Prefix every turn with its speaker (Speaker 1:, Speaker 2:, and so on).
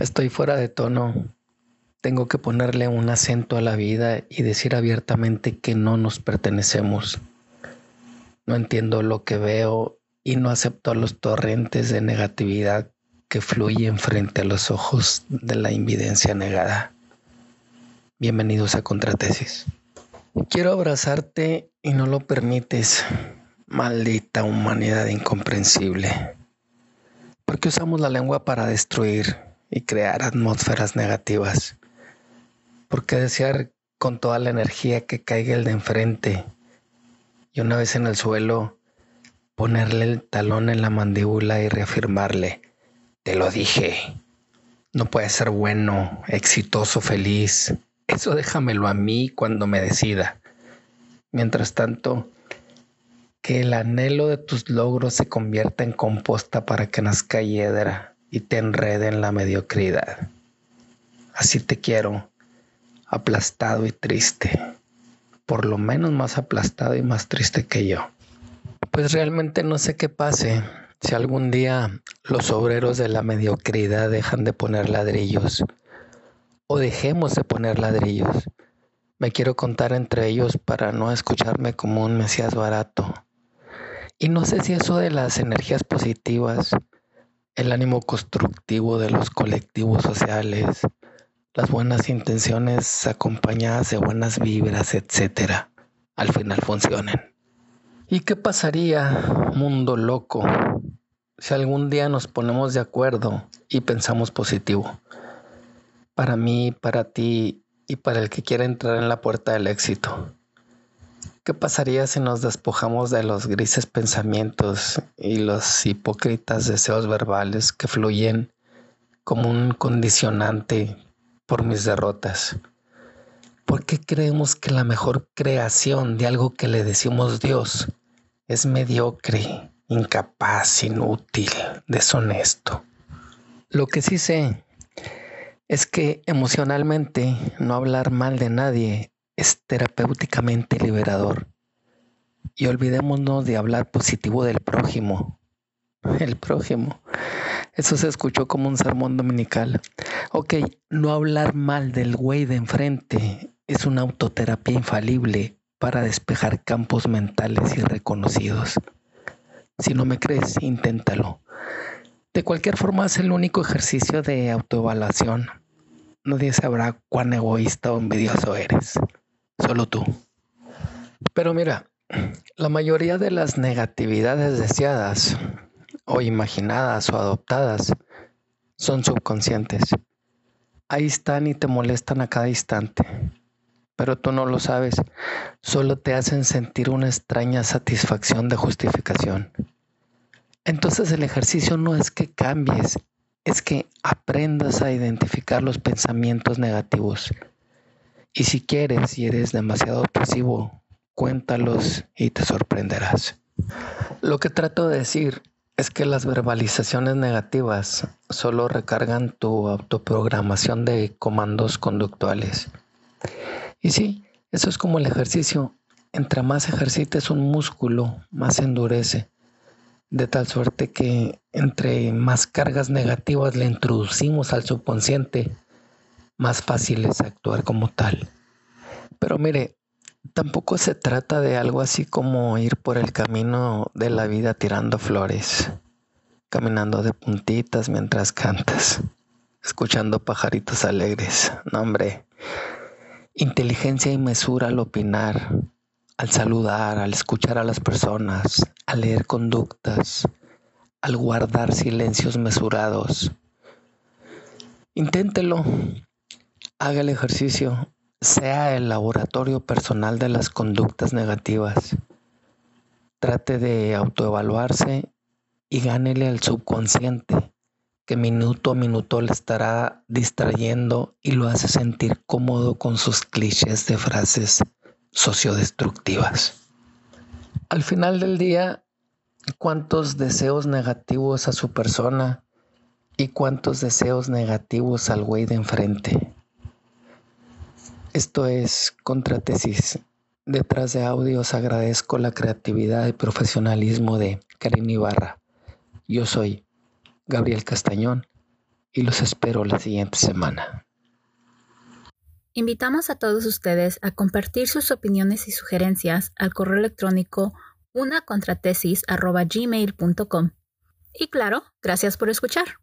Speaker 1: Estoy fuera de tono. Tengo que ponerle un acento a la vida y decir abiertamente que no nos pertenecemos. No entiendo lo que veo y no acepto los torrentes de negatividad que fluyen frente a los ojos de la invidencia negada. Bienvenidos a Contratesis. Quiero abrazarte y no lo permites, maldita humanidad incomprensible. ¿Por qué usamos la lengua para destruir y crear atmósferas negativas? ¿Por qué desear con toda la energía que caiga el de enfrente y una vez en el suelo ponerle el talón en la mandíbula y reafirmarle, te lo dije, no puede ser bueno, exitoso, feliz, eso déjamelo a mí cuando me decida. Mientras tanto, que el anhelo de tus logros se convierta en composta para que nazca hiedra y te enrede en la mediocridad. Así te quiero, aplastado y triste, por lo menos más aplastado y más triste que yo. Pues realmente no sé qué pase si algún día los obreros de la mediocridad dejan de poner ladrillos o dejemos de poner ladrillos. Me quiero contar entre ellos para no escucharme como un mesías barato. Y no sé si eso de las energías positivas, el ánimo constructivo de los colectivos sociales, las buenas intenciones acompañadas de buenas vibras, etcétera, al final funcionen. ¿Y qué pasaría, mundo loco, si algún día nos ponemos de acuerdo y pensamos positivo? para mí, para ti y para el que quiera entrar en la puerta del éxito. ¿Qué pasaría si nos despojamos de los grises pensamientos y los hipócritas deseos verbales que fluyen como un condicionante por mis derrotas? ¿Por qué creemos que la mejor creación de algo que le decimos Dios es mediocre, incapaz, inútil, deshonesto? Lo que sí sé es que emocionalmente no hablar mal de nadie es terapéuticamente liberador. Y olvidémonos de hablar positivo del prójimo. El prójimo. Eso se escuchó como un sermón dominical. Ok, no hablar mal del güey de enfrente es una autoterapia infalible para despejar campos mentales irreconocidos. Si no me crees, inténtalo. De cualquier forma, es el único ejercicio de autoevaluación nadie sabrá cuán egoísta o envidioso eres, solo tú. Pero mira, la mayoría de las negatividades deseadas o imaginadas o adoptadas son subconscientes. Ahí están y te molestan a cada instante, pero tú no lo sabes, solo te hacen sentir una extraña satisfacción de justificación. Entonces el ejercicio no es que cambies, es que aprendas a identificar los pensamientos negativos. Y si quieres y eres demasiado pasivo, cuéntalos y te sorprenderás. Lo que trato de decir es que las verbalizaciones negativas solo recargan tu autoprogramación de comandos conductuales. Y sí, eso es como el ejercicio. Entre más ejercites un músculo, más endurece de tal suerte que entre más cargas negativas le introducimos al subconsciente, más fácil es actuar como tal. Pero mire, tampoco se trata de algo así como ir por el camino de la vida tirando flores, caminando de puntitas mientras cantas, escuchando pajaritos alegres. No, hombre, inteligencia y mesura al opinar, al saludar, al escuchar a las personas, al leer conductas, al guardar silencios mesurados. Inténtelo, haga el ejercicio, sea el laboratorio personal de las conductas negativas. Trate de autoevaluarse y gánele al subconsciente que minuto a minuto le estará distrayendo y lo hace sentir cómodo con sus clichés de frases sociodestructivas. Al final del día, ¿cuántos deseos negativos a su persona y cuántos deseos negativos al güey de enfrente? Esto es contratesis. Detrás de audios agradezco la creatividad y profesionalismo de Karin Ibarra. Yo soy Gabriel Castañón y los espero la siguiente semana.
Speaker 2: Invitamos a todos ustedes a compartir sus opiniones y sugerencias al correo electrónico unacontratesis.gmail.com. Y claro, gracias por escuchar.